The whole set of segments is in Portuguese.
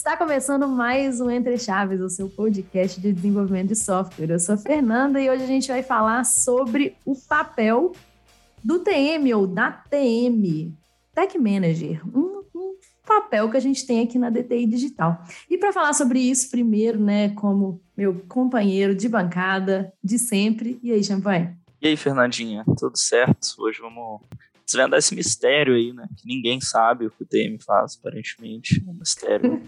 Está começando mais um Entre Chaves, o seu podcast de desenvolvimento de software. Eu sou a Fernanda e hoje a gente vai falar sobre o papel do TM ou da TM, Tech Manager, um, um papel que a gente tem aqui na DTI Digital. E para falar sobre isso, primeiro, né, como meu companheiro de bancada de sempre. E aí, Champanhe? E aí, Fernandinha, tudo certo? Hoje vamos desvendar esse mistério aí, né? Que ninguém sabe o que o TM faz, aparentemente. É um mistério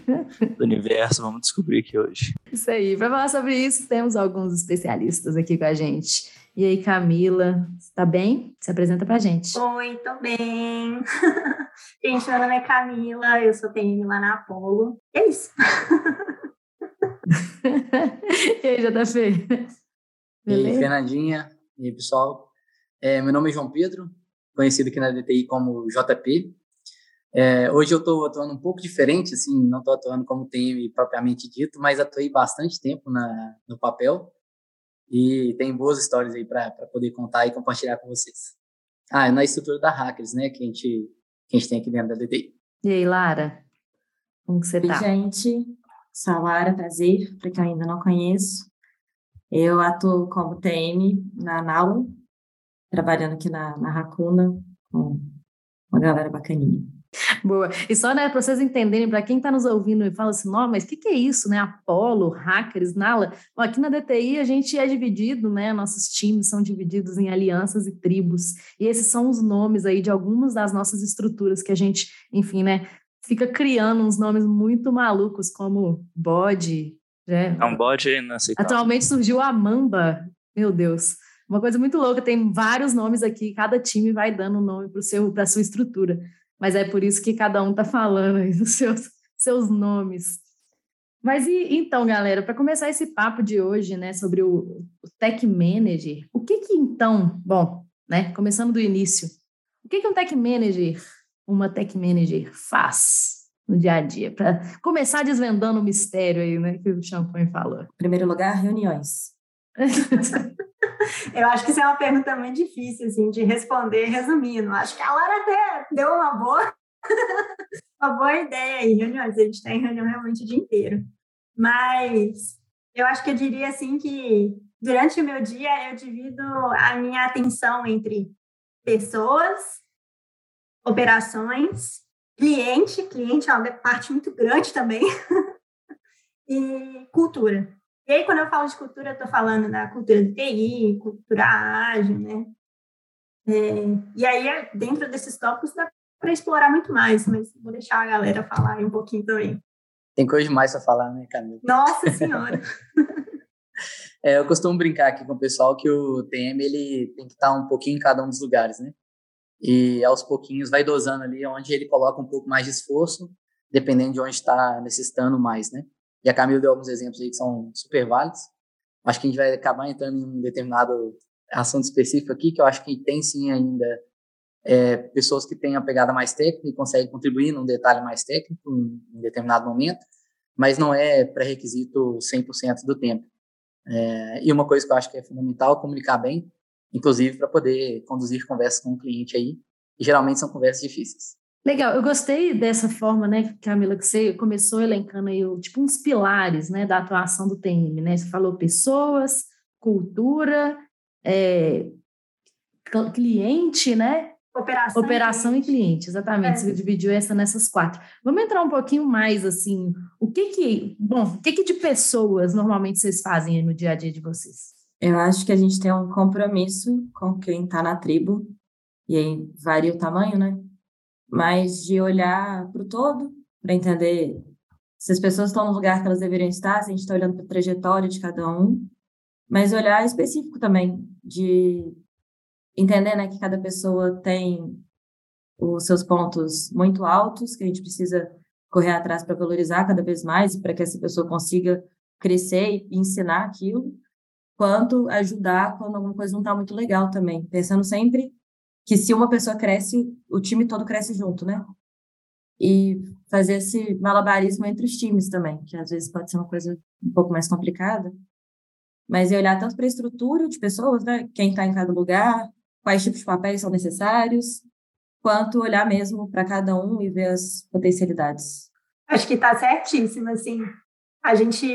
do universo. Vamos descobrir aqui hoje. Isso aí. Para falar sobre isso, temos alguns especialistas aqui com a gente. E aí, Camila, está bem? Se apresenta para a gente. Oi, tô bem. gente, meu nome é Camila, eu sou TM lá na Apolo. E é isso. e aí, JP? E aí, Fernandinha. E aí, pessoal. É, meu nome é João Pedro, conhecido aqui na DTI como JP. É, hoje eu estou atuando um pouco diferente, assim, não estou atuando como TM propriamente dito, mas atuei bastante tempo na, no papel e tem boas histórias aí para poder contar e compartilhar com vocês. Ah, na estrutura da Hackers, né, que a gente, que a gente tem aqui dentro da DTI. E aí, Lara? Como que você Oi, tá? gente. Sou a Lara, prazer, para quem ainda não conheço. Eu atuo como TM na Naulo, trabalhando aqui na, na Racuna com uma galera bacaninha. Boa. E só, né, para vocês entenderem, para quem está nos ouvindo e fala assim, não, mas o que, que é isso, né? Apolo, hackers, Nala. Bom, aqui na DTI a gente é dividido, né? Nossos times são divididos em alianças e tribos. E esses são os nomes aí de algumas das nossas estruturas que a gente, enfim, né, fica criando uns nomes muito malucos, como bode. Né? É um bode inaceitável. Atualmente surgiu a Mamba. Meu Deus. Uma coisa muito louca, tem vários nomes aqui, cada time vai dando um nome para a sua estrutura. Mas é por isso que cada um está falando aí dos seus, seus nomes. Mas e então, galera, para começar esse papo de hoje, né, sobre o, o Tech Manager, o que que então, bom, né, começando do início, o que que um Tech Manager, uma Tech Manager faz no dia a dia? Para começar desvendando o mistério aí, né, que o Champagne falou. Em primeiro lugar, reuniões. Eu acho que isso é uma pergunta muito difícil, assim, de responder resumindo. Acho que a Lara até deu uma boa, uma boa ideia aí, reuniões. A gente está em reunião realmente o dia inteiro. Mas eu acho que eu diria, assim, que durante o meu dia eu divido a minha atenção entre pessoas, operações, cliente, cliente é uma parte muito grande também, e cultura. E aí, quando eu falo de cultura, eu estou falando da cultura do TI, cultura ágil, né? É, e aí, dentro desses tópicos, dá para explorar muito mais, mas vou deixar a galera falar um pouquinho também. Tem coisa demais para falar, né, Camila? Nossa Senhora! é, eu costumo brincar aqui com o pessoal que o TM ele tem que estar um pouquinho em cada um dos lugares, né? E aos pouquinhos vai dosando ali onde ele coloca um pouco mais de esforço, dependendo de onde está necessitando mais, né? E a Camila deu alguns exemplos aí que são super válidos. Acho que a gente vai acabar entrando em um determinado assunto específico aqui, que eu acho que tem sim ainda é, pessoas que têm a pegada mais técnica e conseguem contribuir num detalhe mais técnico em, em determinado momento, mas não é pré-requisito 100% do tempo. É, e uma coisa que eu acho que é fundamental é comunicar bem, inclusive para poder conduzir conversas com o cliente aí, e geralmente são conversas difíceis. Legal, eu gostei dessa forma, né, Camila, que você começou elencando aí, tipo, uns pilares, né, da atuação do TM, né? Você falou pessoas, cultura, é, cliente, né? Operação, Operação e cliente, e cliente exatamente. É. Você dividiu essa nessas quatro. Vamos entrar um pouquinho mais, assim, o que que, bom, o que que de pessoas normalmente vocês fazem no dia a dia de vocês? Eu acho que a gente tem um compromisso com quem está na tribo, e aí varia o tamanho, né? Mas de olhar para o todo, para entender se as pessoas estão no lugar que elas deveriam estar, se a gente está olhando para a trajetória de cada um, mas olhar específico também, de entender né, que cada pessoa tem os seus pontos muito altos, que a gente precisa correr atrás para valorizar cada vez mais, para que essa pessoa consiga crescer e ensinar aquilo, quanto ajudar quando alguma coisa não está muito legal também, pensando sempre que se uma pessoa cresce, o time todo cresce junto, né? E fazer esse malabarismo entre os times também, que às vezes pode ser uma coisa um pouco mais complicada. Mas é olhar tanto para a estrutura de pessoas, né? Quem está em cada lugar, quais tipos de papéis são necessários, quanto olhar mesmo para cada um e ver as potencialidades. Acho que está certíssimo, assim. A gente,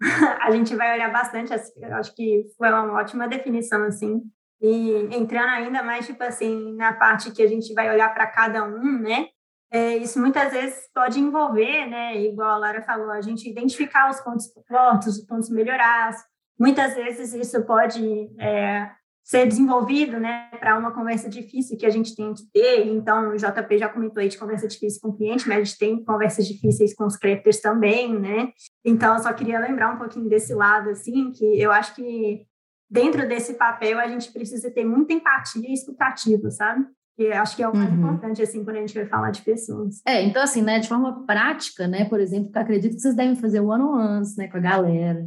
a gente vai olhar bastante, acho que foi uma ótima definição, assim. E entrando ainda mais, tipo assim, na parte que a gente vai olhar para cada um, né? É, isso muitas vezes pode envolver, né? Igual a Lara falou, a gente identificar os pontos fortes, os pontos melhorados. Muitas vezes isso pode é, ser desenvolvido, né, para uma conversa difícil que a gente tem que ter. Então, o JP já comentou aí de conversa difícil com o cliente, mas a gente tem conversas difíceis com os creditors também, né? Então, eu só queria lembrar um pouquinho desse lado, assim, que eu acho que dentro desse papel a gente precisa ter muita empatia e escutativa, sabe? Que acho que é o mais uhum. importante, assim, quando a gente vai falar de pessoas. É, então, assim, né, de forma prática, né, por exemplo, que acredito que vocês devem fazer one-on-ones, né, com a galera,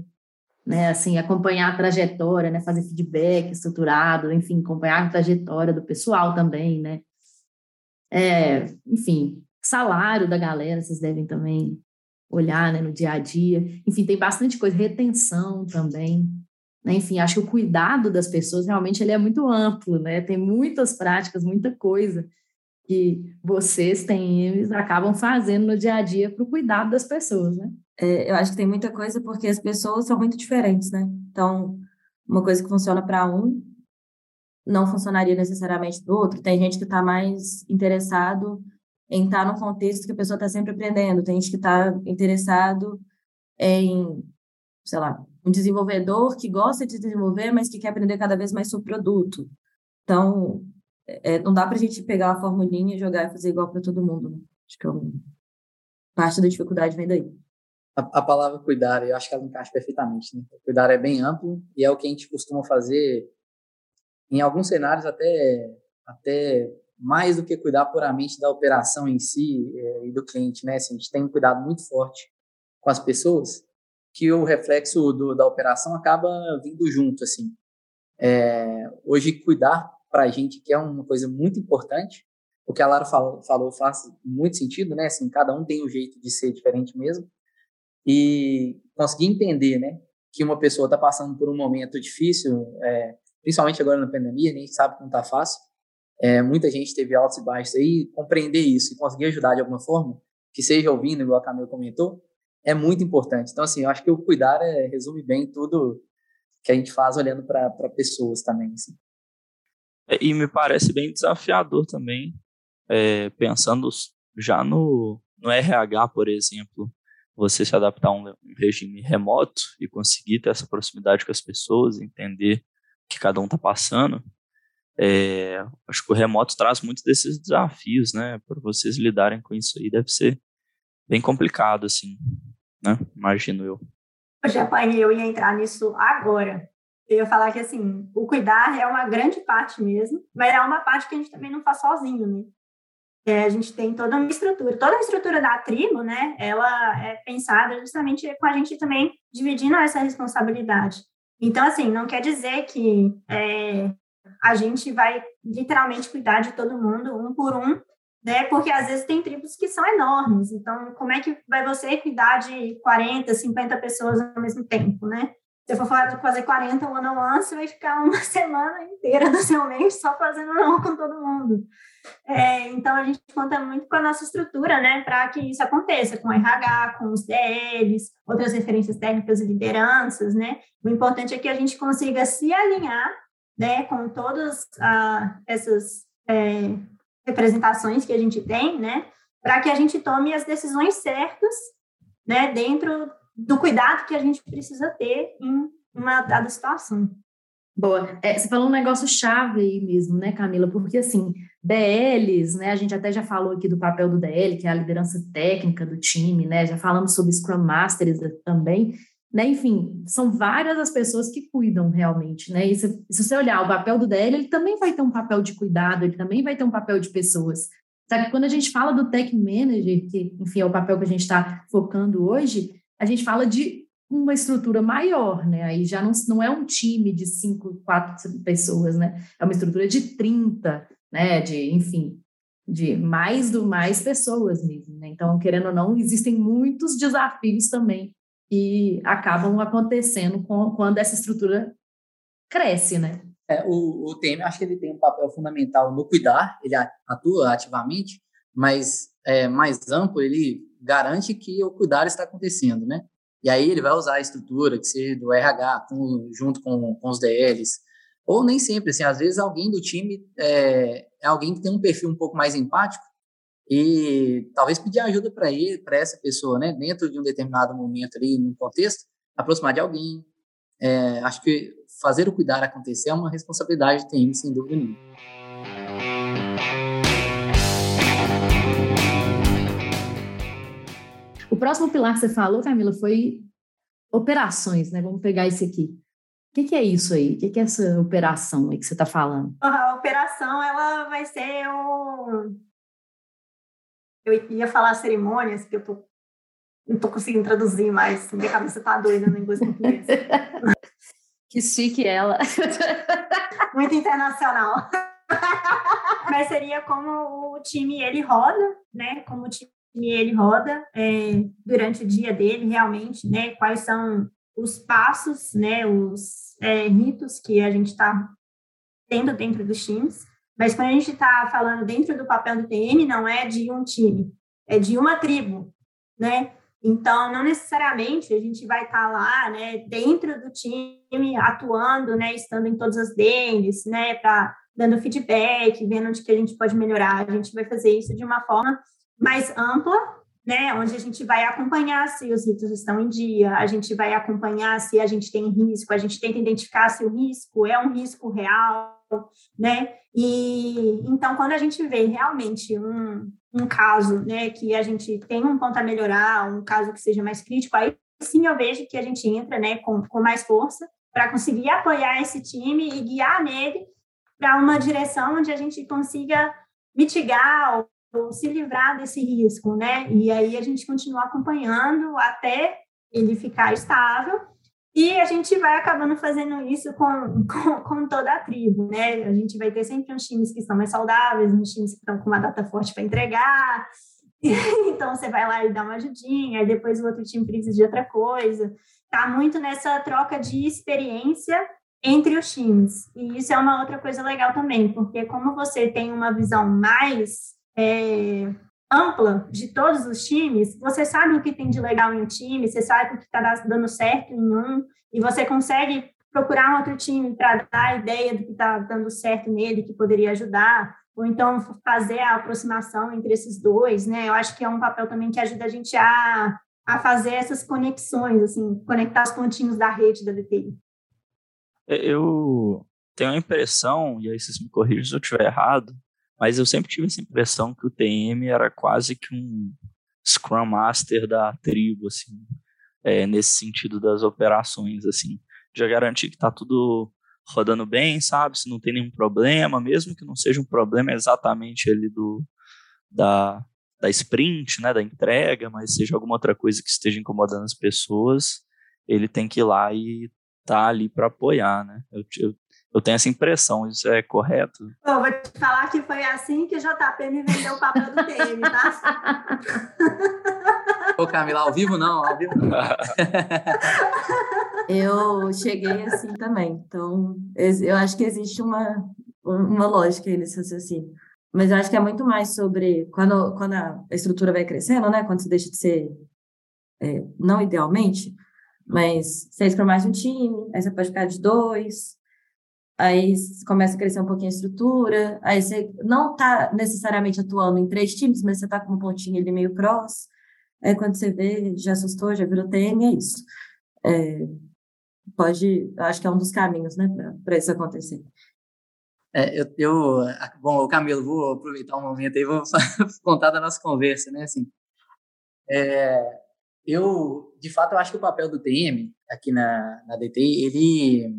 né, assim, acompanhar a trajetória, né, fazer feedback estruturado, enfim, acompanhar a trajetória do pessoal também, né, é, enfim, salário da galera, vocês devem também olhar, né, no dia a dia, enfim, tem bastante coisa, retenção também, enfim, acho que o cuidado das pessoas realmente ele é muito amplo, né, tem muitas práticas, muita coisa que vocês têm, acabam fazendo no dia a dia para o cuidado das pessoas, né. É, eu acho que tem muita coisa porque as pessoas são muito diferentes, né? Então, uma coisa que funciona para um não funcionaria necessariamente para o outro. Tem gente que está mais interessado em estar tá no contexto que a pessoa está sempre aprendendo. Tem gente que está interessado em, sei lá, um desenvolvedor que gosta de desenvolver, mas que quer aprender cada vez mais sobre o produto. Então, é, não dá para a gente pegar a formulinha, jogar e fazer igual para todo mundo. Né? Acho que é um... parte da dificuldade vem daí a, a, palavra cuidar, eu acho que ela encaixa perfeitamente. Né? Cuidar é bem amplo e é o que a gente costuma fazer em alguns cenários até, até mais do que cuidar puramente da operação em si é, e do cliente. Né? Assim, a gente tem um cuidado muito forte com as pessoas que o reflexo do, da operação acaba vindo junto. assim. É, hoje, cuidar para a gente, que é uma coisa muito importante, o que a Lara falou, falou faz muito sentido, né? Assim, cada um tem um jeito de ser diferente mesmo e conseguir entender, né, que uma pessoa está passando por um momento difícil, é, principalmente agora na pandemia, nem sabe que não está fácil. É, muita gente teve altos e baixos aí, compreender isso e conseguir ajudar de alguma forma, que seja ouvindo, igual a Camila comentou, é muito importante. Então, assim, eu acho que o cuidar é, resume bem tudo que a gente faz olhando para pessoas também. Assim. É, e me parece bem desafiador também, é, pensando já no, no RH, por exemplo, você se adaptar a um regime remoto e conseguir ter essa proximidade com as pessoas, entender o que cada um está passando, é, acho que o remoto traz muitos desses desafios, né? Para vocês lidarem com isso aí deve ser bem complicado, assim, né? Imagino eu. Já eu ia entrar nisso agora. Eu ia falar que, assim, o cuidar é uma grande parte mesmo, mas é uma parte que a gente também não faz sozinho, né? É, a gente tem toda uma estrutura, toda a estrutura da tribo, né? Ela é pensada justamente com a gente também dividindo essa responsabilidade. Então, assim, não quer dizer que é, a gente vai literalmente cuidar de todo mundo, um por um, né? Porque às vezes tem tribos que são enormes. Então, como é que vai você cuidar de 40, 50 pessoas ao mesmo tempo, né? Se eu for fazer 40 one on one, você vai ficar uma semana inteira do seu mês só fazendo não com todo mundo. É, então, a gente conta muito com a nossa estrutura, né, para que isso aconteça, com o RH, com os DLs, outras referências técnicas e lideranças, né. O importante é que a gente consiga se alinhar, né, com todas ah, essas é, representações que a gente tem, né, para que a gente tome as decisões certas, né, dentro do cuidado que a gente precisa ter em uma dada situação. Boa. É, você falou um negócio chave aí mesmo, né, Camila? Porque, assim, DLs, né, a gente até já falou aqui do papel do DL, que é a liderança técnica do time, né, já falamos sobre Scrum Masters também, né, enfim, são várias as pessoas que cuidam realmente, né, e se, se você olhar o papel do DL, ele também vai ter um papel de cuidado, ele também vai ter um papel de pessoas. Só que quando a gente fala do Tech Manager, que, enfim, é o papel que a gente está focando hoje, a gente fala de uma estrutura maior, né? Aí já não, não é um time de cinco, quatro pessoas, né? É uma estrutura de 30, né? De, enfim, de mais do mais pessoas mesmo, né? Então, querendo ou não, existem muitos desafios também que acabam acontecendo com, quando essa estrutura cresce, né? É, o, o Temer, acho que ele tem um papel fundamental no cuidar, ele atua ativamente, mas é, mais amplo, ele garante que o cuidado está acontecendo, né? E aí ele vai usar a estrutura que seja do RH com, junto com, com os DLs, ou nem sempre, assim, às vezes alguém do time é, é alguém que tem um perfil um pouco mais empático e talvez pedir ajuda para ele, para essa pessoa, né, dentro de um determinado momento ali, num contexto, aproximar de alguém. É, acho que fazer o cuidar acontecer é uma responsabilidade de TM, sem dúvida nenhuma. O próximo pilar que você falou, Camila, foi operações, né? Vamos pegar esse aqui. O que, que é isso aí? O que, que é essa operação aí que você está falando? A operação, ela vai ser o... Eu ia falar cerimônias, que eu tô... não estou conseguindo traduzir, mas minha cabeça está doida no inglês português. que chique ela. Muito internacional. mas seria como o time ele roda, né? Como o time ele roda é, durante o dia dele, realmente, né? Quais são os passos, né? Os é, ritos que a gente está tendo dentro dos times. Mas quando a gente está falando dentro do papel do TM, não é de um time, é de uma tribo, né? Então, não necessariamente a gente vai estar tá lá, né, dentro do time, atuando, né, estando em todas as deles, né, para dando feedback, vendo onde que a gente pode melhorar. A gente vai fazer isso de uma forma mais ampla, né, onde a gente vai acompanhar se os ritos estão em dia, a gente vai acompanhar se a gente tem risco, a gente tenta identificar se o risco é um risco real, né? E então quando a gente vê realmente um, um caso, né, que a gente tem um ponto a melhorar, um caso que seja mais crítico, aí sim eu vejo que a gente entra, né, com, com mais força para conseguir apoiar esse time e guiar nele para uma direção onde a gente consiga mitigar se livrar desse risco, né? E aí a gente continua acompanhando até ele ficar estável e a gente vai acabando fazendo isso com, com, com, toda a tribo, né? A gente vai ter sempre uns times que estão mais saudáveis, uns times que estão com uma data forte para entregar. Então você vai lá e dá uma ajudinha, aí depois o outro time precisa de outra coisa. Tá muito nessa troca de experiência entre os times. E isso é uma outra coisa legal também, porque como você tem uma visão mais é, ampla de todos os times, você sabe o que tem de legal em um time, você sabe o que está dando certo em um, e você consegue procurar um outro time para dar a ideia do que está dando certo nele, que poderia ajudar, ou então fazer a aproximação entre esses dois, né? Eu acho que é um papel também que ajuda a gente a, a fazer essas conexões, assim, conectar os pontinhos da rede da DTI. Eu tenho a impressão, e aí vocês me corrigem se eu estiver errado, mas eu sempre tive essa impressão que o TM era quase que um Scrum Master da tribo, assim, é, nesse sentido das operações, assim, já garantir que está tudo rodando bem, sabe? Se não tem nenhum problema, mesmo que não seja um problema exatamente ali do da, da sprint, né, da entrega, mas seja alguma outra coisa que esteja incomodando as pessoas, ele tem que ir lá e tá ali para apoiar, né? Eu, eu, eu tenho essa impressão, isso é correto? Eu vou te falar que foi assim que o JP me vendeu o papel do TM, tá? Ô, Camila, ao vivo não, ao vivo não. eu cheguei assim também, então eu acho que existe uma, uma lógica aí nesse raciocínio. Mas eu acho que é muito mais sobre quando, quando a estrutura vai crescendo, né? Quando você deixa de ser, é, não idealmente, mas seis para mais um time, aí você pode ficar de dois, aí começa a crescer um pouquinho a estrutura, aí você não está necessariamente atuando em três times, mas você está com um pontinho ali meio cross, aí quando você vê, já assustou, já virou TM, é isso. É, pode, acho que é um dos caminhos, né, para isso acontecer. É, eu, eu, bom, Camilo, vou aproveitar um momento aí, vou contar da nossa conversa, né, assim, é, eu, de fato, eu acho que o papel do TM aqui na, na DT, ele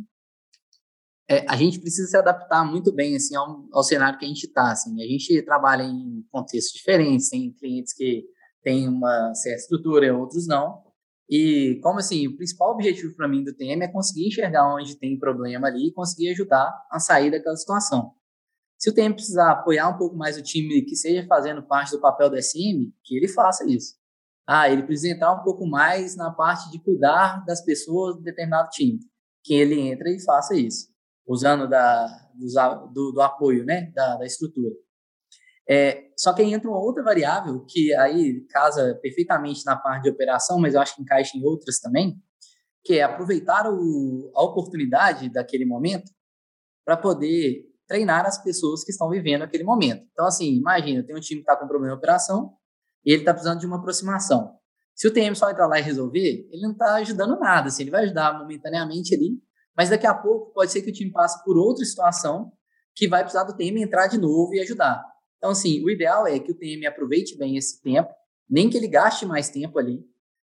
é, a gente precisa se adaptar muito bem assim ao, ao cenário que a gente está. Assim. A gente trabalha em contextos diferentes, tem clientes que têm uma certa estrutura, outros não. E como assim, o principal objetivo para mim do TM é conseguir enxergar onde tem problema ali e conseguir ajudar a sair daquela situação. Se o TM precisar apoiar um pouco mais o time que seja fazendo parte do papel do SM, que ele faça isso. Ah, ele precisa entrar um pouco mais na parte de cuidar das pessoas de determinado time, que ele entre e faça isso usando da, do, do, apoio né, da, da estrutura. É, só que aí entra uma outra variável que aí casa perfeitamente na parte de operação, mas eu acho que encaixa em outras também, que é aproveitar o, a oportunidade daquele momento para poder treinar as pessoas que estão vivendo aquele momento. Então, assim, imagina, tem um time que está com problema de operação e ele está precisando de uma aproximação. Se o TM só entrar lá e resolver, ele não está ajudando nada. Assim, ele vai ajudar momentaneamente ali, mas daqui a pouco pode ser que o time passe por outra situação que vai precisar do TM entrar de novo e ajudar. Então, assim, o ideal é que o TM aproveite bem esse tempo, nem que ele gaste mais tempo ali,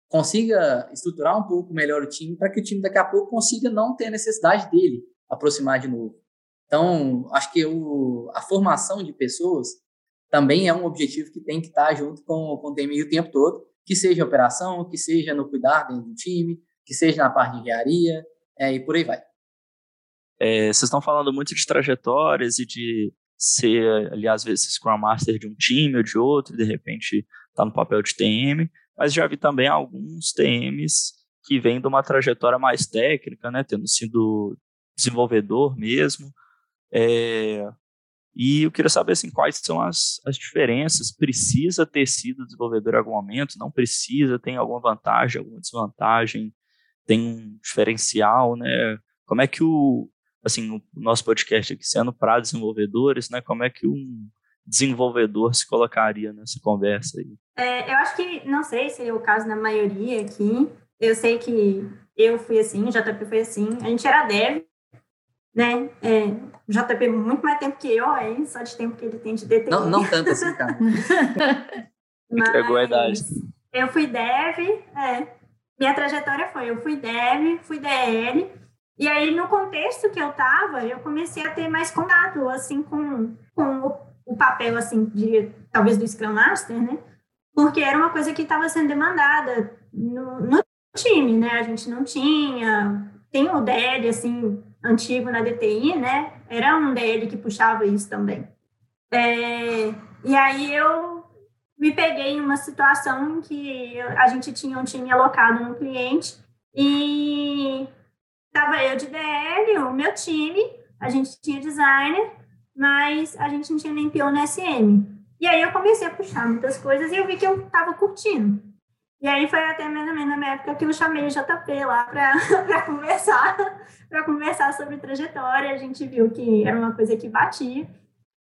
consiga estruturar um pouco melhor o time para que o time daqui a pouco consiga não ter necessidade dele aproximar de novo. Então, acho que o, a formação de pessoas também é um objetivo que tem que estar junto com, com o TMI o tempo todo, que seja operação, que seja no cuidar dentro do time, que seja na parte de engenharia, é, e por aí vai. É, vocês estão falando muito de trajetórias e de ser ali, às vezes, Scrum Master de um time ou de outro, e de repente está no papel de TM, mas já vi também alguns TMs que vêm de uma trajetória mais técnica, né, tendo sido desenvolvedor mesmo. É, e eu queria saber assim, quais são as, as diferenças. Precisa ter sido desenvolvedor em algum momento? Não precisa? Tem alguma vantagem, alguma desvantagem? Tem um diferencial, né? Como é que o, assim, o nosso podcast aqui sendo para desenvolvedores, né? Como é que um desenvolvedor se colocaria nessa conversa aí? É, eu acho que, não sei se é o caso na maioria aqui, eu sei que eu fui assim, o JP foi assim, a gente era dev, né? É, o JP muito mais tempo que eu aí, só de tempo que ele tem de DTI. Não, não tanto assim, cara. Entregou a idade. Eu fui dev, é, minha trajetória foi, eu fui dev, fui DL, e aí no contexto que eu tava, eu comecei a ter mais contato, assim, com, com o, o papel, assim, de, talvez do Scrum Master, né? Porque era uma coisa que estava sendo demandada no, no time, né? A gente não tinha, tem o DL, assim, antigo na DTI, né? Era um DL que puxava isso também. É, e aí eu me peguei em uma situação em que a gente tinha um time alocado no cliente e estava eu de DL, o meu time, a gente tinha designer, mas a gente não tinha nem PO no SM. E aí eu comecei a puxar muitas coisas e eu vi que eu estava curtindo. E aí foi até mais ou menos na época que eu chamei o JP lá para conversar, para conversar sobre trajetória. A gente viu que era uma coisa que batia,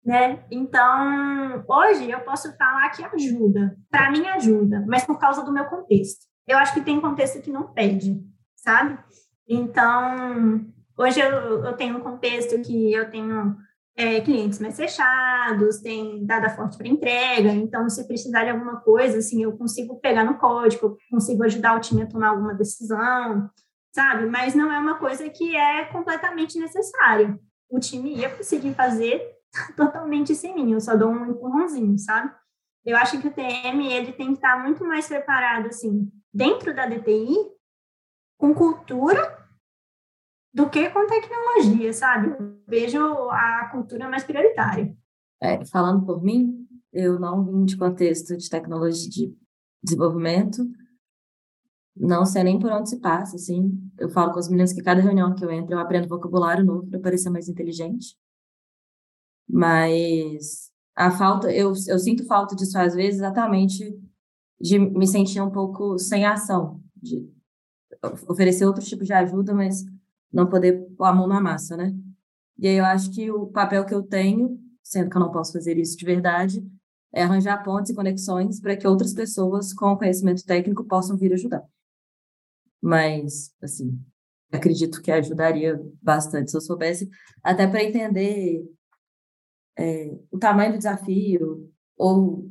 né? Então, hoje eu posso falar que ajuda. Para mim ajuda, mas por causa do meu contexto. Eu acho que tem contexto que não pede, sabe? Então, hoje eu, eu tenho um contexto que eu tenho é, clientes mais fechados, tem dada forte para entrega, então se precisar de alguma coisa, assim, eu consigo pegar no código, consigo ajudar o time a tomar alguma decisão, sabe? Mas não é uma coisa que é completamente necessária. O time ia conseguir fazer totalmente sem mim, eu só dou um empurrãozinho, sabe? Eu acho que o TM, ele tem que estar muito mais preparado, assim, dentro da DTI, com cultura do que com tecnologia, sabe? Vejo a cultura mais prioritária. É, falando por mim, eu não vim de contexto de tecnologia de desenvolvimento, não sei nem por onde se passa, assim. Eu falo com as meninas que cada reunião que eu entro eu aprendo vocabulário novo para parecer mais inteligente. Mas a falta, eu, eu sinto falta disso às vezes exatamente de me sentir um pouco sem ação, de oferecer outro tipo de ajuda, mas não poder pôr a mão na massa, né? E aí eu acho que o papel que eu tenho, sendo que eu não posso fazer isso de verdade, é arranjar pontes e conexões para que outras pessoas com conhecimento técnico possam vir ajudar. Mas, assim, acredito que ajudaria bastante se eu soubesse, até para entender é, o tamanho do desafio ou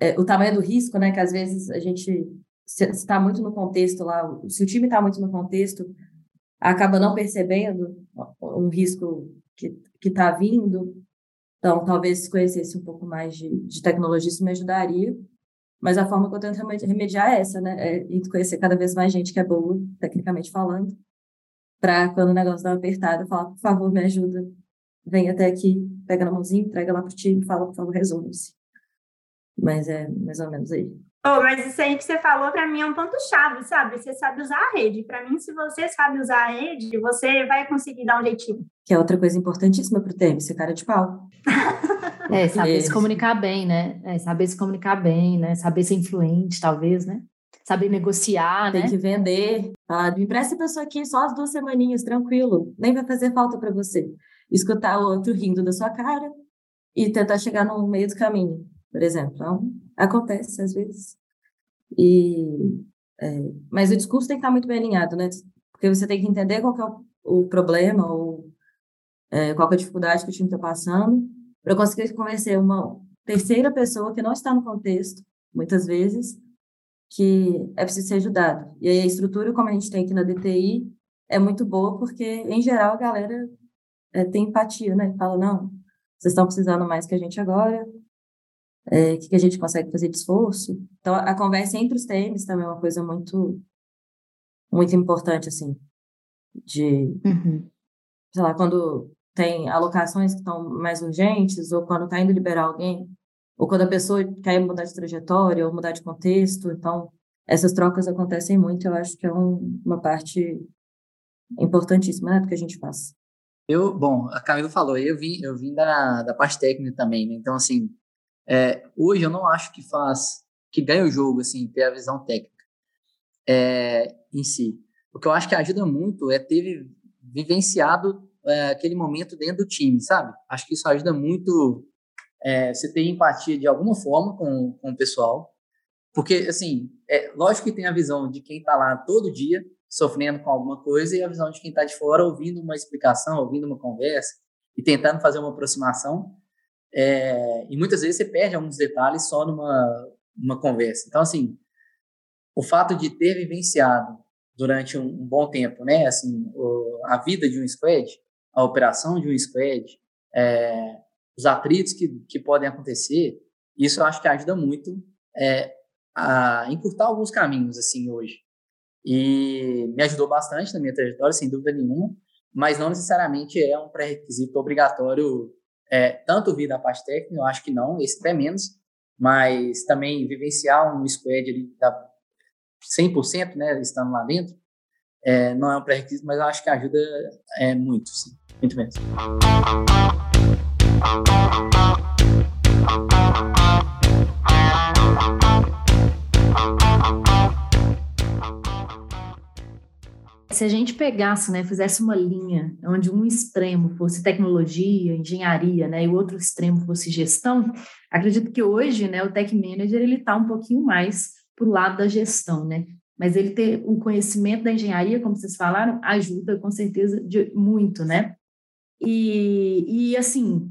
é, o tamanho do risco, né? Que às vezes a gente está muito no contexto lá, se o time está muito no contexto, acaba não percebendo um risco que está vindo. Então, talvez se conhecesse um pouco mais de, de tecnologia, isso me ajudaria. Mas a forma que eu tento remediar é essa, né? É conhecer cada vez mais gente que é boa, tecnicamente falando, para quando o negócio dá uma apertada, falar, por favor, me ajuda, vem até aqui, pega na mãozinha, entrega lá para o time, fala, por favor, resolva-se. Mas é mais ou menos aí. Oh, mas isso aí que você falou para mim é um ponto chave, sabe? Você sabe usar a rede. Para mim, se você sabe usar a rede, você vai conseguir dar um jeitinho. Que é outra coisa importantíssima para o TM, ser cara de pau. é, saber se comunicar bem, né? É, saber se comunicar bem, né? Saber ser influente, talvez, né? Saber negociar, Tem né? que vender. Falar, me empresta a pessoa aqui só as duas semaninhas, tranquilo. Nem vai fazer falta para você. Escutar o outro rindo da sua cara e tentar chegar no meio do caminho, por exemplo. Então, acontece às vezes. E, é, mas o discurso tem que estar muito bem alinhado, né? Porque você tem que entender qual que é o, o problema ou é, qual é a dificuldade que o time está passando, para conseguir convencer uma terceira pessoa que não está no contexto, muitas vezes, que é preciso ser ajudado. E aí a estrutura, como a gente tem aqui na DTI, é muito boa, porque, em geral, a galera é, tem empatia, né? Fala, não, vocês estão precisando mais que a gente agora, é, o que, que a gente consegue fazer de esforço. Então, a conversa entre os TMs também é uma coisa muito, muito importante, assim, de, uhum. sei lá, quando tem alocações que estão mais urgentes, ou quando está indo liberar alguém, ou quando a pessoa quer mudar de trajetória, ou mudar de contexto. Então, essas trocas acontecem muito, eu acho que é um, uma parte importantíssima né, do que a gente faz. Eu, bom, a Camila falou, eu vim, eu vim da, da parte técnica também, né? Então, assim, é, hoje eu não acho que faz, que ganha o jogo, assim, ter a visão técnica é, em si. O que eu acho que ajuda muito é ter vivenciado é, aquele momento dentro do time, sabe? Acho que isso ajuda muito é, você ter empatia de alguma forma com, com o pessoal. Porque, assim, é lógico que tem a visão de quem está lá todo dia sofrendo com alguma coisa e a visão de quem está de fora ouvindo uma explicação, ouvindo uma conversa e tentando fazer uma aproximação. É, e muitas vezes você perde alguns detalhes só numa uma conversa. Então, assim, o fato de ter vivenciado durante um, um bom tempo, né, assim, o, a vida de um squad, a operação de um squad, é, os atritos que, que podem acontecer, isso eu acho que ajuda muito é, a encurtar alguns caminhos, assim, hoje. E me ajudou bastante na minha trajetória, sem dúvida nenhuma, mas não necessariamente é um pré-requisito obrigatório, é, tanto vir da parte técnica, eu acho que não, esse até menos, mas também vivenciar um squad ali da 100%, né, estando lá dentro, é, não é um pré-requisito, mas eu acho que ajuda é, muito, sim, muito mesmo. Se a gente pegasse, né, fizesse uma linha onde um extremo fosse tecnologia, engenharia, né, e o outro extremo fosse gestão, acredito que hoje, né, o tech manager ele está um pouquinho mais para o lado da gestão, né? Mas ele ter o conhecimento da engenharia, como vocês falaram, ajuda com certeza de, muito, né? E, e assim,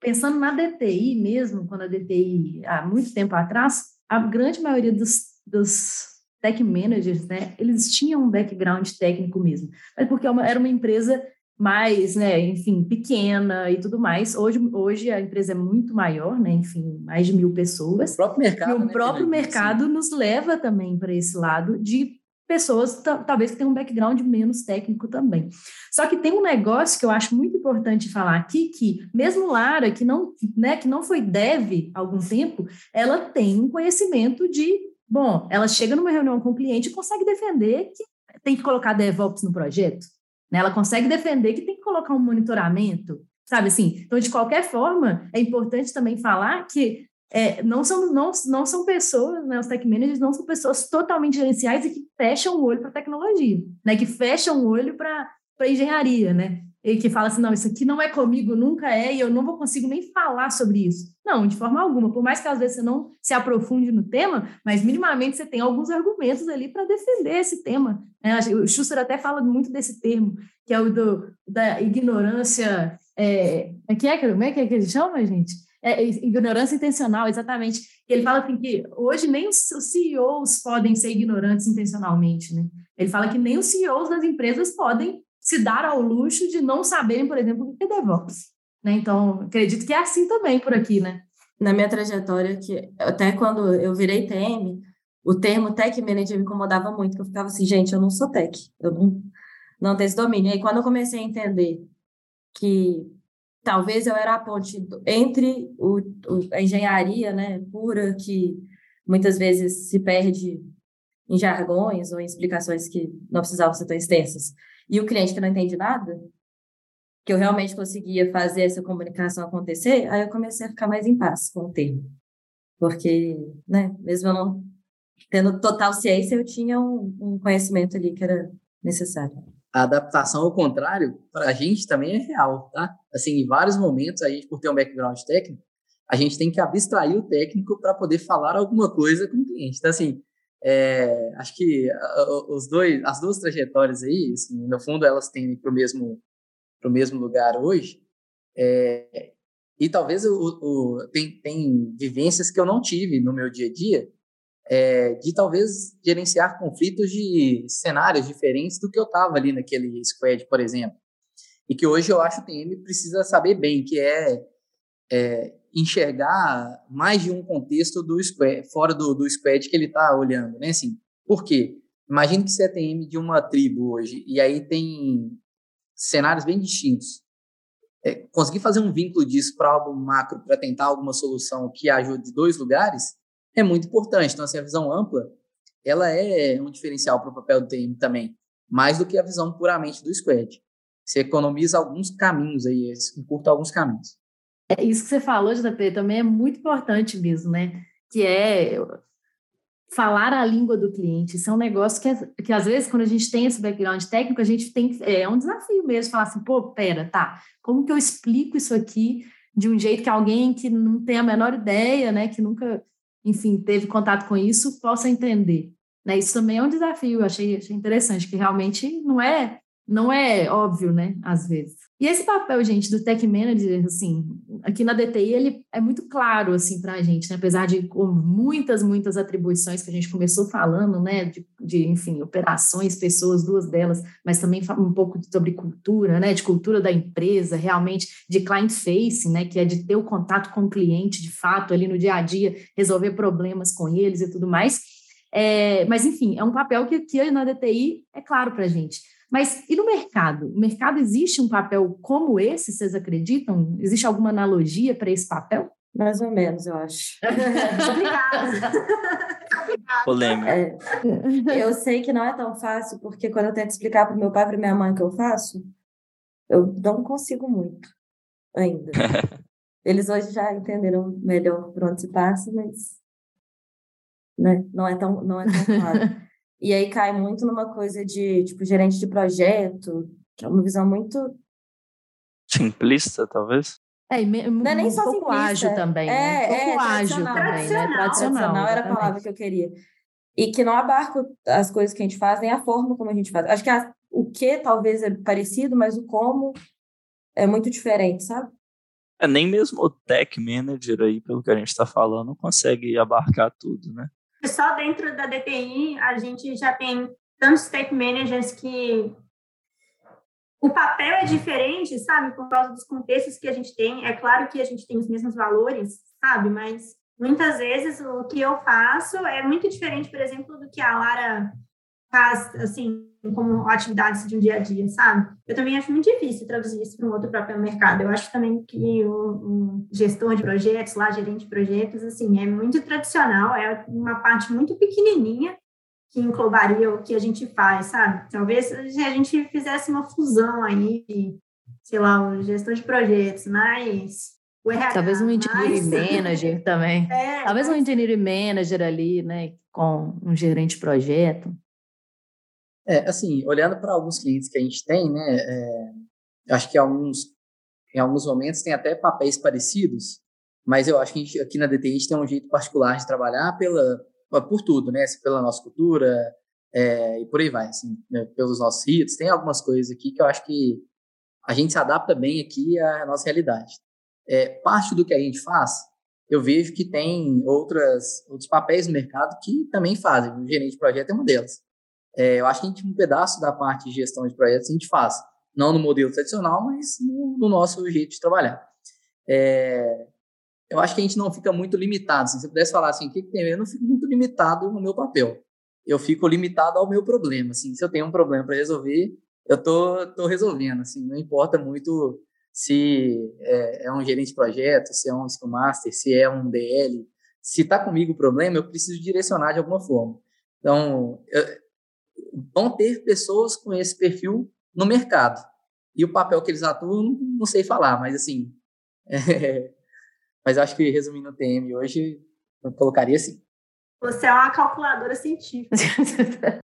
pensando na DTI mesmo, quando a DTI, há muito tempo atrás, a grande maioria dos, dos tech managers, né, eles tinham um background técnico mesmo, mas porque é era uma empresa mais, né, enfim, pequena e tudo mais. Hoje, hoje a empresa é muito maior, né, enfim, mais de mil pessoas. O próprio mercado. E o né, próprio mercado sim. nos leva também para esse lado de pessoas talvez que tenham um background menos técnico também. Só que tem um negócio que eu acho muito importante falar aqui que mesmo Lara que não, né, que não foi dev há algum tempo, ela tem um conhecimento de, bom, ela chega numa reunião com o cliente e consegue defender que tem que colocar DevOps no projeto. Né? Ela consegue defender que tem que colocar um monitoramento, sabe assim? Então, de qualquer forma, é importante também falar que é, não, são, não, não são pessoas, né, os tech managers não são pessoas totalmente gerenciais e que fecham o olho para tecnologia, né, que fecham o olho para engenharia, né, e que fala assim, não, isso aqui não é comigo, nunca é, e eu não vou consigo nem falar sobre isso. Não, de forma alguma, por mais que às vezes você não se aprofunde no tema, mas minimamente você tem alguns argumentos ali para defender esse tema. Né? O Schuster até fala muito desse termo, que é o do, da ignorância, é, é que é, como é que, é que ele chama, gente? É, ignorância intencional, exatamente. Ele fala assim que hoje nem os CEOs podem ser ignorantes intencionalmente, né? Ele fala que nem os CEOs das empresas podem se dar ao luxo de não saberem, por exemplo, o que é DevOps. Né? Então, acredito que é assim também por aqui, né? Na minha trajetória, que até quando eu virei TM, o termo tech manager me incomodava muito, que eu ficava assim, gente, eu não sou tech, eu não, não tenho esse domínio. E aí, quando eu comecei a entender que talvez eu era a ponte entre o, o, a engenharia né, pura, que muitas vezes se perde em jargões ou em explicações que não precisavam ser tão extensas. E o cliente que não entende nada, que eu realmente conseguia fazer essa comunicação acontecer, aí eu comecei a ficar mais em paz com o termo. Porque, né, mesmo eu não tendo total ciência, eu tinha um, um conhecimento ali que era necessário. A adaptação ao contrário, para a gente também é real, tá? Assim, em vários momentos, a gente, por ter um background técnico, a gente tem que abstrair o técnico para poder falar alguma coisa com o cliente. Então, assim, é, acho que os dois, as duas trajetórias aí, assim, no fundo, elas têm para o mesmo, pro mesmo lugar hoje. É, e talvez o, o, tem, tem vivências que eu não tive no meu dia a dia, é, de talvez gerenciar conflitos de cenários diferentes do que eu estava ali naquele squad, por exemplo. E que hoje eu acho que o TM precisa saber bem, que é, é enxergar mais de um contexto do squad, fora do, do squad que ele está olhando, né? Assim, por quê? Imagine que você é TM de uma tribo hoje, e aí tem cenários bem distintos. É, conseguir fazer um vínculo disso para algo macro, para tentar alguma solução que ajude dois lugares, é muito importante. Então, assim, a visão ampla, ela é um diferencial para o papel do TM também, mais do que a visão puramente do squad. Você economiza alguns caminhos aí, encurta alguns caminhos. É isso que você falou, JP, também é muito importante mesmo, né? Que é falar a língua do cliente. Isso é um negócio que, que às vezes, quando a gente tem esse background técnico, a gente tem é um desafio mesmo, falar assim, pô, pera, tá, como que eu explico isso aqui de um jeito que alguém que não tem a menor ideia, né, que nunca enfim, teve contato com isso, possa entender. Né? Isso também é um desafio, achei, achei interessante, que realmente não é não é óbvio, né, às vezes. E esse papel, gente, do tech manager, assim, aqui na DTI, ele é muito claro, assim, para a gente, né, apesar de com muitas, muitas atribuições que a gente começou falando, né, de, de, enfim, operações, pessoas, duas delas, mas também um pouco sobre cultura, né, de cultura da empresa, realmente, de client facing, né, que é de ter o contato com o cliente, de fato, ali no dia a dia, resolver problemas com eles e tudo mais. É, mas, enfim, é um papel que aqui na DTI é claro para a gente. Mas e no mercado? No mercado existe um papel como esse, vocês acreditam? Existe alguma analogia para esse papel? Mais ou menos, eu acho. Obrigada. Polêmica. É, eu sei que não é tão fácil, porque quando eu tento explicar para meu pai e para minha mãe o que eu faço, eu não consigo muito ainda. Eles hoje já entenderam melhor por onde se passa, mas né, não é tão, não é tão claro. E aí cai muito numa coisa de, tipo, gerente de projeto, que é uma visão muito... Simplista, talvez? É, me, não é nem só um pouco ágil também, é, né? Um pouco é, ágil também, né? Tradicional. Tradicional. era a palavra que eu queria. E que não abarca as coisas que a gente faz, nem a forma como a gente faz. Acho que a, o que talvez é parecido, mas o como é muito diferente, sabe? É, nem mesmo o tech manager aí, pelo que a gente está falando, consegue abarcar tudo, né? Só dentro da DTI, a gente já tem tantos tech managers que o papel é diferente, sabe? Por causa dos contextos que a gente tem. É claro que a gente tem os mesmos valores, sabe? Mas muitas vezes o que eu faço é muito diferente, por exemplo, do que a Lara faz, assim, como atividades de um dia a dia, sabe? Eu também acho muito difícil traduzir isso para um outro papel no mercado. Eu acho também que o, o, gestor de projetos, lá, gerente de projetos, assim, é muito tradicional, é uma parte muito pequenininha que englobaria o que a gente faz, sabe? Talvez se a gente fizesse uma fusão aí, sei lá, o gestor de projetos, mas o RH, Talvez um engineering mas... manager também. É, Talvez um mas... engineering manager ali, né, com um gerente de projeto. É, assim, olhando para alguns clientes que a gente tem, né, é, acho que alguns, em alguns momentos tem até papéis parecidos, mas eu acho que gente, aqui na DTI a gente tem um jeito particular de trabalhar pela, por tudo, né, assim, pela nossa cultura é, e por aí vai, assim, né, pelos nossos ritos, tem algumas coisas aqui que eu acho que a gente se adapta bem aqui à nossa realidade. É, parte do que a gente faz, eu vejo que tem outras, outros papéis no mercado que também fazem, o gerente de projeto é uma delas. É, eu acho que a gente, um pedaço da parte de gestão de projetos a gente faz, não no modelo tradicional, mas no, no nosso jeito de trabalhar. É, eu acho que a gente não fica muito limitado. Assim, se você pudesse falar assim, o que, que tem, eu não fico muito limitado no meu papel. Eu fico limitado ao meu problema. Assim, se eu tenho um problema para resolver, eu tô, tô resolvendo. Assim, não importa muito se é, é, um gerente de projeto, se é um Scrum Master, se é um DL, se está comigo o problema, eu preciso direcionar de alguma forma. Então, eu, vão ter pessoas com esse perfil no mercado. E o papel que eles atuam, não sei falar, mas assim. É, mas acho que resumindo o TM hoje, eu colocaria assim. Você é uma calculadora científica.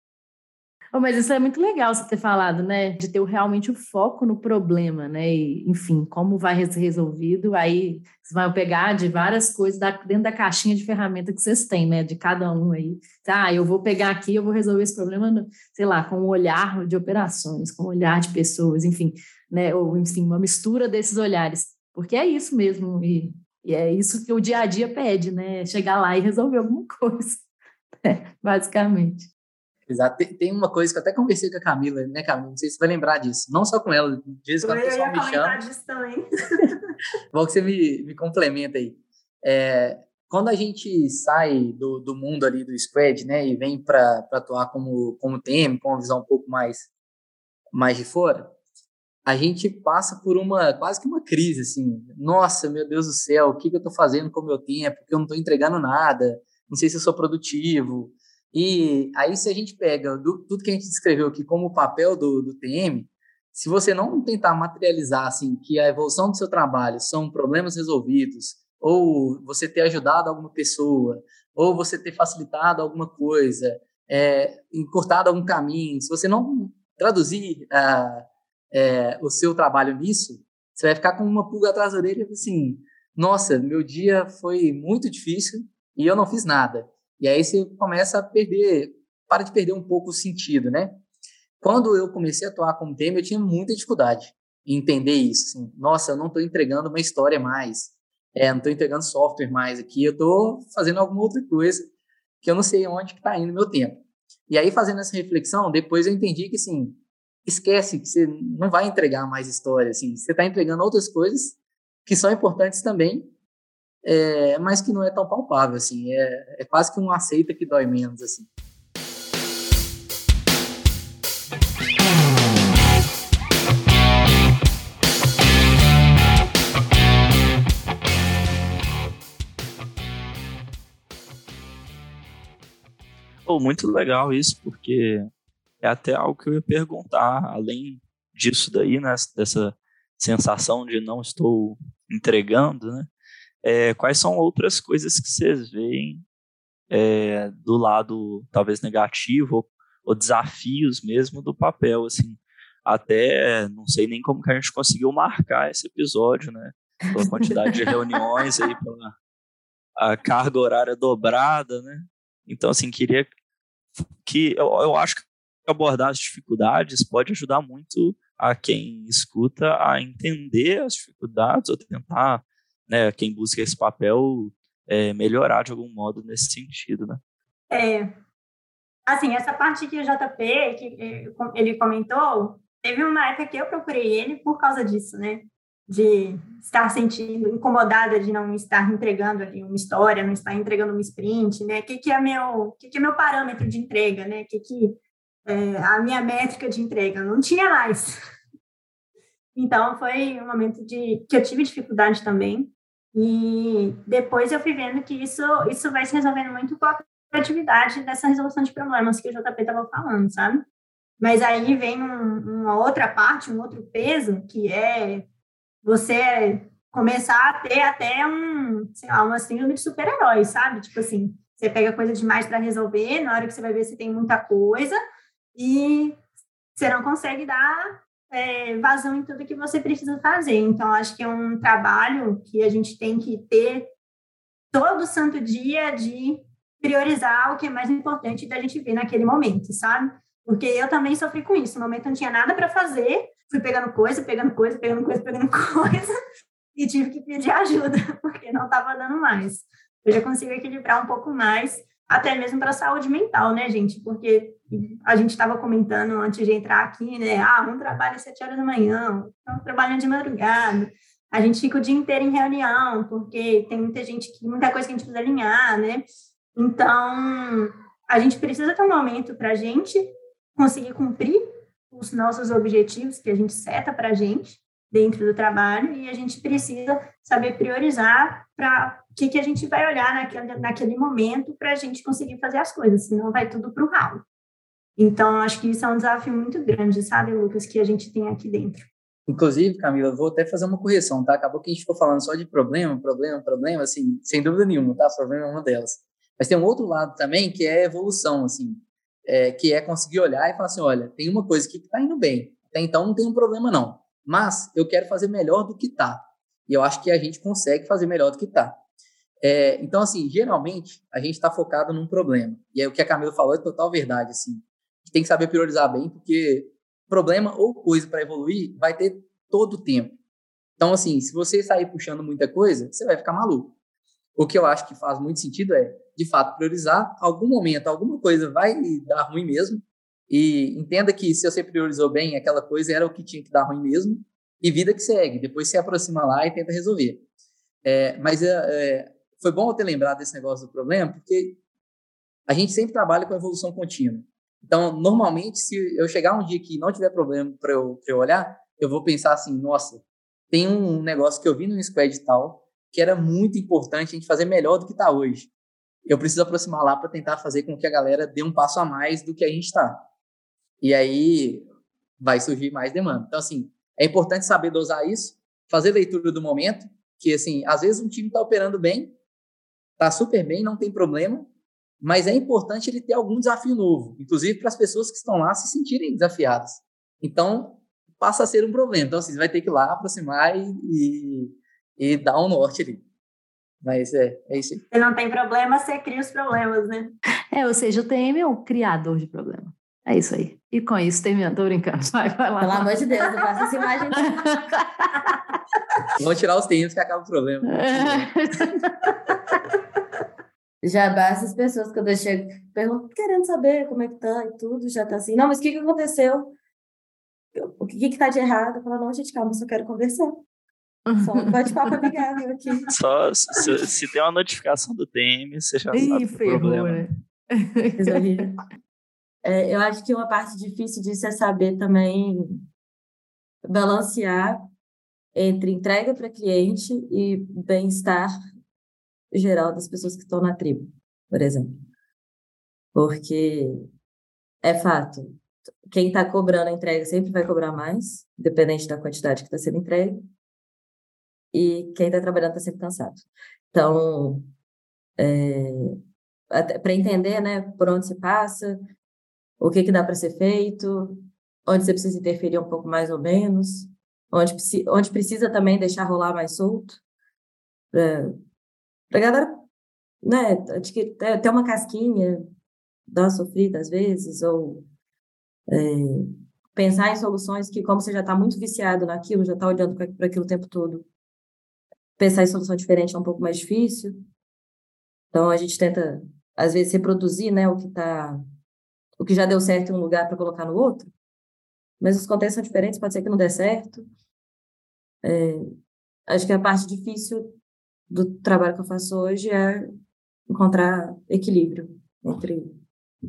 Mas isso é muito legal você ter falado, né? De ter realmente o foco no problema, né? E, enfim, como vai ser resolvido. Aí vocês vão pegar de várias coisas dentro da caixinha de ferramenta que vocês têm, né? De cada um aí. Ah, eu vou pegar aqui, eu vou resolver esse problema, sei lá, com um olhar de operações, com um olhar de pessoas, enfim, né? Ou, enfim, uma mistura desses olhares. Porque é isso mesmo. E, e é isso que o dia a dia pede, né? Chegar lá e resolver alguma coisa. É, basicamente. Exato. Tem, tem, uma coisa que eu até conversei com a Camila, né, Camila? Não sei se você vai lembrar disso. Não só com ela, de vez em quando o pessoal me chama. Disso também. Bom que você me, me complementa aí. É, quando a gente sai do, do mundo ali do squad, né, e vem para atuar como, como TM, com uma visão um pouco mais, mais de fora, a gente passa por uma quase que uma crise, assim. Nossa, meu Deus do céu, o que, que eu estou fazendo com o meu tempo? Porque eu não estou entregando nada, não sei se eu sou produtivo, e aí, se a gente pega do, tudo que a gente descreveu aqui como papel do, do TM, se você não tentar materializar assim que a evolução do seu trabalho são problemas resolvidos, ou você ter ajudado alguma pessoa, ou você ter facilitado alguma coisa, é, encurtado algum caminho, se você não traduzir ah, é, o seu trabalho nisso, você vai ficar com uma pulga atrás da orelha assim, nossa, meu dia foi muito difícil e eu não fiz nada. E aí você começa a perder, para de perder um pouco o sentido, né? Quando eu comecei a atuar como tema, eu tinha muita dificuldade em entender isso. Assim, Nossa, eu não estou entregando uma história mais, é, não estou entregando software mais aqui, eu estou fazendo alguma outra coisa que eu não sei onde está indo meu tempo. E aí, fazendo essa reflexão, depois eu entendi que, assim, esquece que você não vai entregar mais história, assim, você está entregando outras coisas que são importantes também, é, mas que não é tão palpável, assim, é, é quase que um aceita que dói menos, assim. Muito legal isso, porque é até algo que eu ia perguntar, além disso daí, né, dessa sensação de não estou entregando, né, é, quais são outras coisas que vocês veem é, do lado talvez negativo ou, ou, desafios mesmo do papel, assim, até não sei nem como que a gente conseguiu marcar esse episódio, né, pela quantidade de reuniões aí, pela a carga horária dobrada, né, então assim, queria que, eu, eu acho que abordar as dificuldades pode ajudar muito a quem escuta a entender as dificuldades ou tentar né, quem busca esse papel é, melhorar de algum modo nesse sentido, né? É, assim, essa parte que o JP, que ele comentou, teve uma época que eu procurei ele por causa disso, né? De estar sentindo incomodada de não estar entregando ali uma história, não estar entregando uma sprint, né? O que, que é meu, que, que é meu parâmetro de entrega, né? Que que é a minha métrica de entrega não tinha mais. Então foi um momento de que eu tive dificuldade também e depois eu fui vendo que isso, isso vai se resolvendo muito com a criatividade dessa resolução de problemas que o JP estava falando, sabe? Mas aí vem um, uma outra parte, um outro peso, que é você começar a ter até um, sei lá, uma síndrome de super-herói, sabe? Tipo assim, você pega coisa demais para resolver, na hora que você vai ver você tem muita coisa e você não consegue dar é, vazão em tudo que você precisa fazer. Então, acho que é um trabalho que a gente tem que ter todo santo dia de priorizar o que é mais importante da gente ver naquele momento, sabe? Porque eu também sofri com isso. No momento não tinha nada para fazer, fui pegando coisa, pegando coisa, pegando coisa, pegando coisa, e tive que pedir ajuda, porque não estava dando mais. Eu já consigo equilibrar um pouco mais até mesmo para a saúde mental, né, gente? Porque a gente estava comentando antes de entrar aqui, né? Ah, um trabalha às sete horas da manhã, um trabalhando de madrugada. A gente fica o dia inteiro em reunião, porque tem muita gente que, muita coisa que a gente precisa alinhar, né? Então, a gente precisa ter um momento para a gente conseguir cumprir os nossos objetivos que a gente seta para a gente dentro do trabalho e a gente precisa saber priorizar para o que, que a gente vai olhar naquele, naquele momento para a gente conseguir fazer as coisas, senão vai tudo para o ralo. Então, acho que isso é um desafio muito grande, sabe, Lucas, que a gente tem aqui dentro. Inclusive, Camila, vou até fazer uma correção, tá? Acabou que a gente ficou falando só de problema, problema, problema, assim, sem dúvida nenhuma, tá? Problema é uma delas. Mas tem um outro lado também que é evolução, assim, é, que é conseguir olhar e falar assim, olha, tem uma coisa que está indo bem, até então não tem um problema não, mas eu quero fazer melhor do que está. E eu acho que a gente consegue fazer melhor do que está. É, então, assim, geralmente a gente está focado num problema. E aí o que a Camila falou é total verdade, assim. Tem que saber priorizar bem, porque problema ou coisa para evoluir vai ter todo o tempo. Então, assim, se você sair puxando muita coisa, você vai ficar maluco. O que eu acho que faz muito sentido é, de fato, priorizar. Algum momento, alguma coisa vai dar ruim mesmo. E entenda que se você priorizou bem, aquela coisa era o que tinha que dar ruim mesmo. E vida que segue. Depois se aproxima lá e tenta resolver. É, mas é, é, foi bom eu ter lembrado desse negócio do problema, porque a gente sempre trabalha com evolução contínua. Então, normalmente, se eu chegar um dia que não tiver problema para eu, eu olhar, eu vou pensar assim: nossa, tem um negócio que eu vi no squad tal que era muito importante a gente fazer melhor do que está hoje. Eu preciso aproximar lá para tentar fazer com que a galera dê um passo a mais do que a gente está. E aí vai surgir mais demanda. Então, assim, é importante saber dosar isso, fazer leitura do momento, que, assim, às vezes um time está operando bem, está super bem, não tem problema, mas é importante ele ter algum desafio novo, inclusive para as pessoas que estão lá se sentirem desafiadas. Então, passa a ser um problema. Então, assim, você vai ter que ir lá aproximar e, e, e dar um norte ali. Mas é, é isso aí. Se não tem problema, você cria os problemas, né? É, ou seja, o TM é o criador de problema. É isso aí. E com isso, terminando. Tô brincando. Vai, vai lá. Pelo amor de Deus, não faça essa imagem. Vamos tirar os termos que acaba o problema. É. Já basta as pessoas, quando eu chego, perguntam, querendo saber como é que tá e tudo, já tá assim, não, mas o que, que aconteceu? O que que tá de errado? Eu falo, não, gente, calma, só quero conversar. Só um bate-papo amigável aqui. Só se, se, tem uma notificação do TM, você já Ih, sabe o problema. Né? é, eu acho que uma parte difícil disso é saber também balancear entre entrega para cliente e bem-estar geral das pessoas que estão na tribo, por exemplo. Porque é fato, quem está cobrando a entrega sempre vai cobrar mais, dependente da quantidade que está sendo entregue, e quem está trabalhando está sempre cansado. Então, é, para entender né, por onde se passa, o que, que dá para ser feito, onde você precisa interferir um pouco mais ou menos, onde, onde precisa também deixar rolar mais solto, para galera, né, ter uma casquinha, dar sofrida às vezes, ou é, pensar em soluções que, como você já está muito viciado naquilo, já está olhando para aquilo o tempo todo, pensar em solução diferente é um pouco mais difícil. Então, a gente tenta, às vezes, reproduzir né, o que tá, o que já deu certo em um lugar para colocar no outro, mas os contextos são diferentes, pode ser que não dê certo. É, acho que a parte difícil do trabalho que eu faço hoje é encontrar equilíbrio entre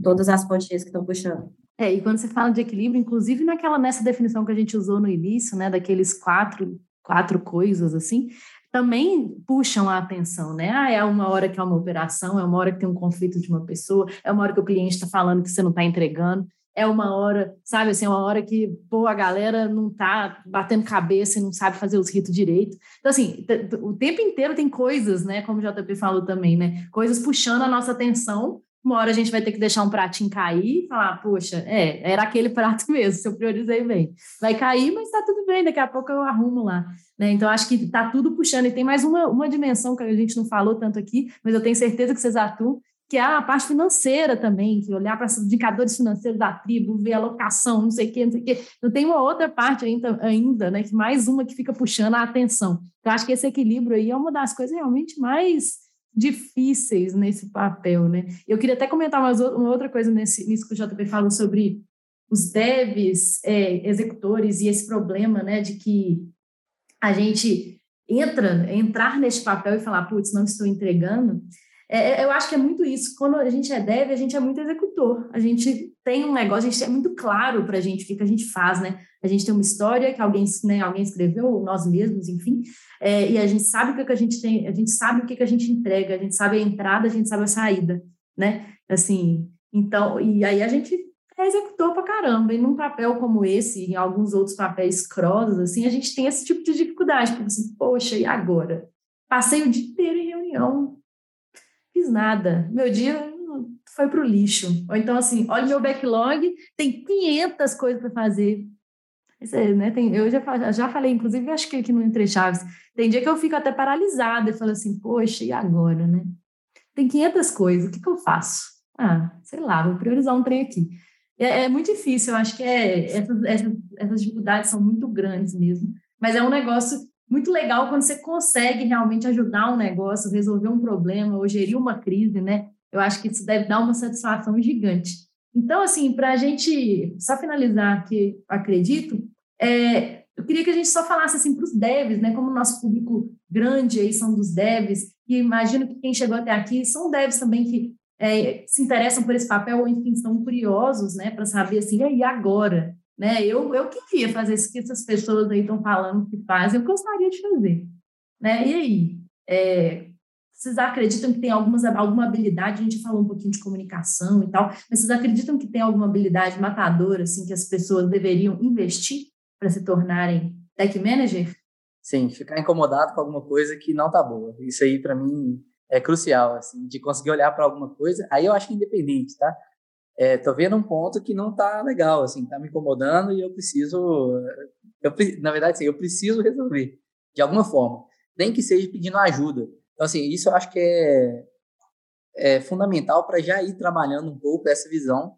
todas as pontinhas que estão puxando. É, e quando você fala de equilíbrio, inclusive naquela nessa definição que a gente usou no início, né, daqueles quatro quatro coisas assim, também puxam a atenção, né? Ah, é uma hora que é uma operação, é uma hora que tem um conflito de uma pessoa, é uma hora que o cliente está falando que você não está entregando é uma hora, sabe, assim, é uma hora que, pô, a galera não tá batendo cabeça e não sabe fazer os ritos direito. Então, assim, o tempo inteiro tem coisas, né, como o JP falou também, né, coisas puxando a nossa atenção. Uma hora a gente vai ter que deixar um pratinho cair e falar, poxa, é, era aquele prato mesmo, se eu priorizei bem. Vai cair, mas tá tudo bem, daqui a pouco eu arrumo lá. Né? Então, acho que tá tudo puxando. E tem mais uma, uma dimensão que a gente não falou tanto aqui, mas eu tenho certeza que vocês atuam, que é a parte financeira também, que olhar para os indicadores financeiros da tribo, ver a locação, não sei o quê, não sei o quê. Então, tem uma outra parte ainda, ainda, né, que mais uma que fica puxando a atenção. Então, acho que esse equilíbrio aí é uma das coisas realmente mais difíceis nesse papel, né? Eu queria até comentar mais uma outra coisa nesse, nisso que o JP falou sobre os devs, é, executores e esse problema, né, de que a gente entra, entrar nesse papel e falar, putz, não estou entregando, é, é, eu acho que é muito isso. Quando a gente é dev, a gente é muito executor. A gente tem um negócio, a gente é muito claro para a gente o que, que a gente faz, né? A gente tem uma história que alguém, né, alguém escreveu, nós mesmos, enfim, é, e a gente sabe o que, que a gente tem, a gente sabe o que, que a gente entrega, a gente sabe a entrada, a gente sabe a saída, né? Assim, então, e aí a gente é executor para caramba. E num papel como esse, em alguns outros papéis crossos, assim, a gente tem esse tipo de dificuldade, porque assim, poxa, e agora? Passei o dia inteiro em reunião, fiz nada. Meu dia foi para o lixo. Ou então, assim, olha meu backlog, tem 500 coisas para fazer. Né, tem, eu já, já falei, inclusive, acho que aqui no Entre Chaves, tem dia que eu fico até paralisada e falo assim, poxa, e agora, né? Tem 500 coisas, o que, que eu faço? Ah, sei lá, vou priorizar um trem aqui. É, é muito difícil, eu acho que é, essas, essas, essas dificuldades são muito grandes mesmo, mas é um negócio muito legal quando você consegue realmente ajudar um negócio, resolver um problema ou gerir uma crise, né? Eu acho que isso deve dar uma satisfação gigante. Então, assim, para a gente só finalizar aqui, acredito, é, eu queria que a gente só falasse assim para os devs, né? Como o nosso público grande aí são dos devs, e imagino que quem chegou até aqui são devs também que é, se interessam por esse papel ou, enfim, estão curiosos, né, para saber assim, e agora? Né? Eu, eu queria fazer isso que essas pessoas aí estão falando que fazem, eu gostaria de fazer. Né? E aí? É, vocês acreditam que tem algumas, alguma habilidade? A gente falou um pouquinho de comunicação e tal, mas vocês acreditam que tem alguma habilidade matadora assim, que as pessoas deveriam investir para se tornarem tech manager? Sim, ficar incomodado com alguma coisa que não tá boa. Isso aí, para mim, é crucial, assim, de conseguir olhar para alguma coisa. Aí eu acho que é independente, tá? É, tô vendo um ponto que não tá legal, assim, tá me incomodando e eu preciso, eu, na verdade, sim, eu preciso resolver de alguma forma, nem que seja pedindo ajuda. Então, assim, isso eu acho que é, é fundamental para já ir trabalhando um pouco essa visão,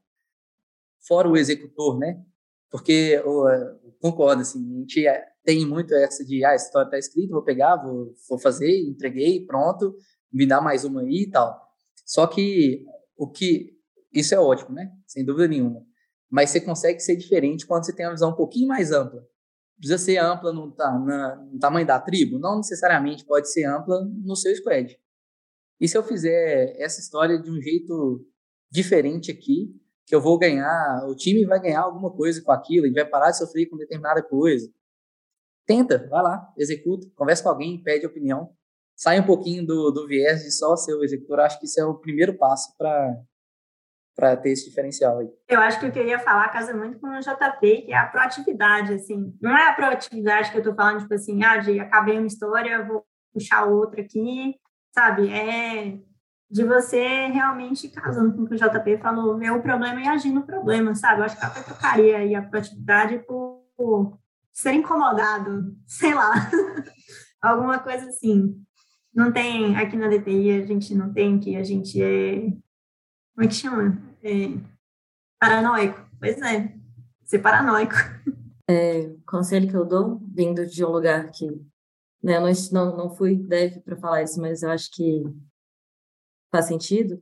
fora o executor, né? Porque eu, eu concordo, assim, a gente é, tem muito essa de, ah, a história está escrita, vou pegar, vou, vou fazer, entreguei, pronto, me dá mais uma aí e tal. Só que o que isso é ótimo, né? Sem dúvida nenhuma. Mas você consegue ser diferente quando você tem uma visão um pouquinho mais ampla. Precisa ser ampla no, na, no tamanho da tribo? Não necessariamente pode ser ampla no seu squad. E se eu fizer essa história de um jeito diferente aqui, que eu vou ganhar, o time vai ganhar alguma coisa com aquilo, e vai parar de sofrer com determinada coisa. Tenta, vai lá, executa, conversa com alguém, pede opinião sai um pouquinho do, do viés de só ser o executor. Acho que isso é o primeiro passo para para ter esse diferencial aí. Eu acho que eu queria falar casa muito com o JP, que é a proatividade, assim. Não é a proatividade que eu estou falando, tipo assim, ah, de acabei uma história, vou puxar outra aqui, sabe? É de você realmente, casando com o que o JP falou, ver o problema e agir no problema, sabe? Eu acho que eu até trocaria aí a proatividade por, por ser incomodado, sei lá, alguma coisa assim. Não tem, aqui na DTI a gente não tem que a gente é, como é que chama? É, paranoico. Pois é, ser paranoico. É, conselho que eu dou, vindo de um lugar que, né, eu não, não fui deve para falar isso, mas eu acho que faz sentido,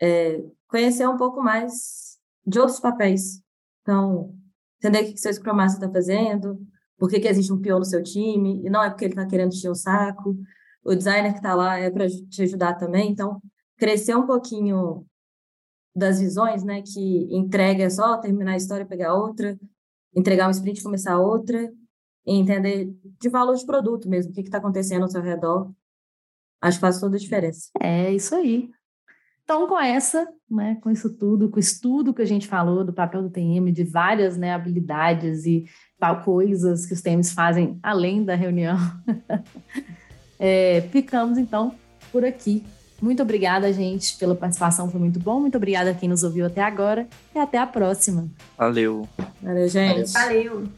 é conhecer um pouco mais de outros papéis. Então, entender o que, que seu Scrum está fazendo, por que, que existe um peão no seu time, e não é porque ele está querendo encher o saco, o designer que está lá é para te ajudar também. Então, crescer um pouquinho das visões, né? Que entrega é só terminar a história, pegar outra, entregar um sprint começar outra, e entender de valor de produto mesmo, o que está acontecendo ao seu redor. Acho que faz toda a diferença. É isso aí. Então, com essa, né, com isso tudo, com o estudo que a gente falou do papel do TM, de várias né, habilidades e tal coisas que os TMs fazem além da reunião, É, ficamos então por aqui. Muito obrigada, gente, pela participação, foi muito bom. Muito obrigada a quem nos ouviu até agora e até a próxima. Valeu. Valeu, gente. Valeu.